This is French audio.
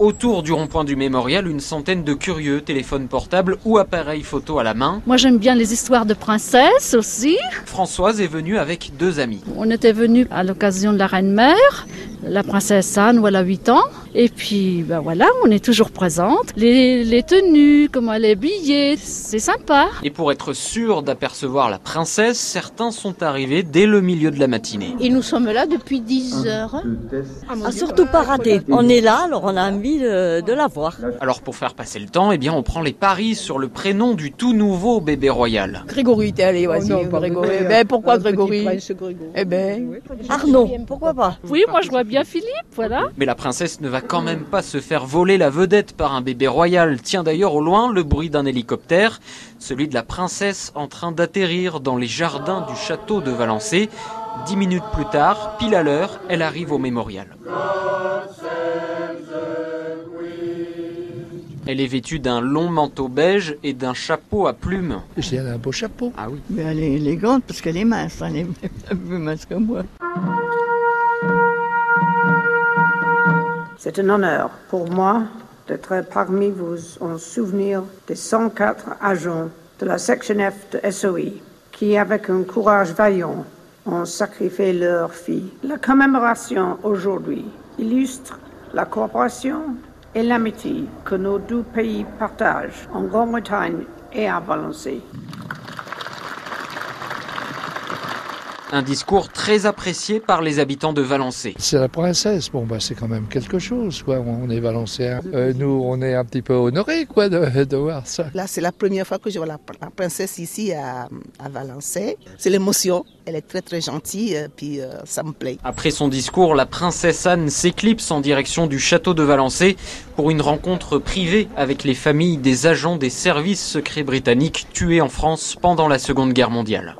Autour du rond-point du mémorial, une centaine de curieux, téléphones portables ou appareils photo à la main. Moi j'aime bien les histoires de princesses aussi. Françoise est venue avec deux amis. On était venus à l'occasion de la reine-mère, la princesse Anne où elle a 8 ans. Et puis ben voilà, on est toujours présente. Les, les tenues, comment elle est habillée, c'est sympa. Et pour être sûr d'apercevoir la princesse, certains sont arrivés dès le milieu de la matinée. Et nous sommes là depuis 10 heures. Ah, surtout pas rater. On est là, alors on a envie de, de la voir. Alors pour faire passer le temps, eh bien on prend les paris sur le prénom du tout nouveau bébé royal. Grégory, t'es allé, vas-y. non, pas Grégory. Eh ben, pourquoi prince Grégory. Eh ben, Arnaud, pourquoi pas? Oui, moi je vois bien Philippe, voilà. Mais la princesse ne va quand même pas se faire voler la vedette par un bébé royal. Tient d'ailleurs au loin le bruit d'un hélicoptère, celui de la princesse en train d'atterrir dans les jardins du château de Valençay. Dix minutes plus tard, pile à l'heure, elle arrive au mémorial. Elle est vêtue d'un long manteau beige et d'un chapeau à plumes. J'ai un beau chapeau. Ah oui. mais elle est élégante parce qu'elle est mince. Elle est un peu mince que moi. C'est un honneur pour moi d'être parmi vous en souvenir des 104 agents de la section F de SOE qui, avec un courage vaillant, ont sacrifié leur fille. La commémoration aujourd'hui illustre la coopération et l'amitié que nos deux pays partagent en Grande-Bretagne et à Valençay. Un discours très apprécié par les habitants de Valençay. C'est la princesse. Bon, bah, c'est quand même quelque chose, quoi. On est valencéens. Euh, nous, on est un petit peu honorés, quoi, de, de voir ça. Là, c'est la première fois que je vois la, la princesse ici à, à Valençay. C'est l'émotion. Elle est très très gentille, euh, puis euh, ça me plaît. Après son discours, la princesse Anne s'éclipse en direction du château de Valençay pour une rencontre privée avec les familles des agents des services secrets britanniques tués en France pendant la Seconde Guerre mondiale.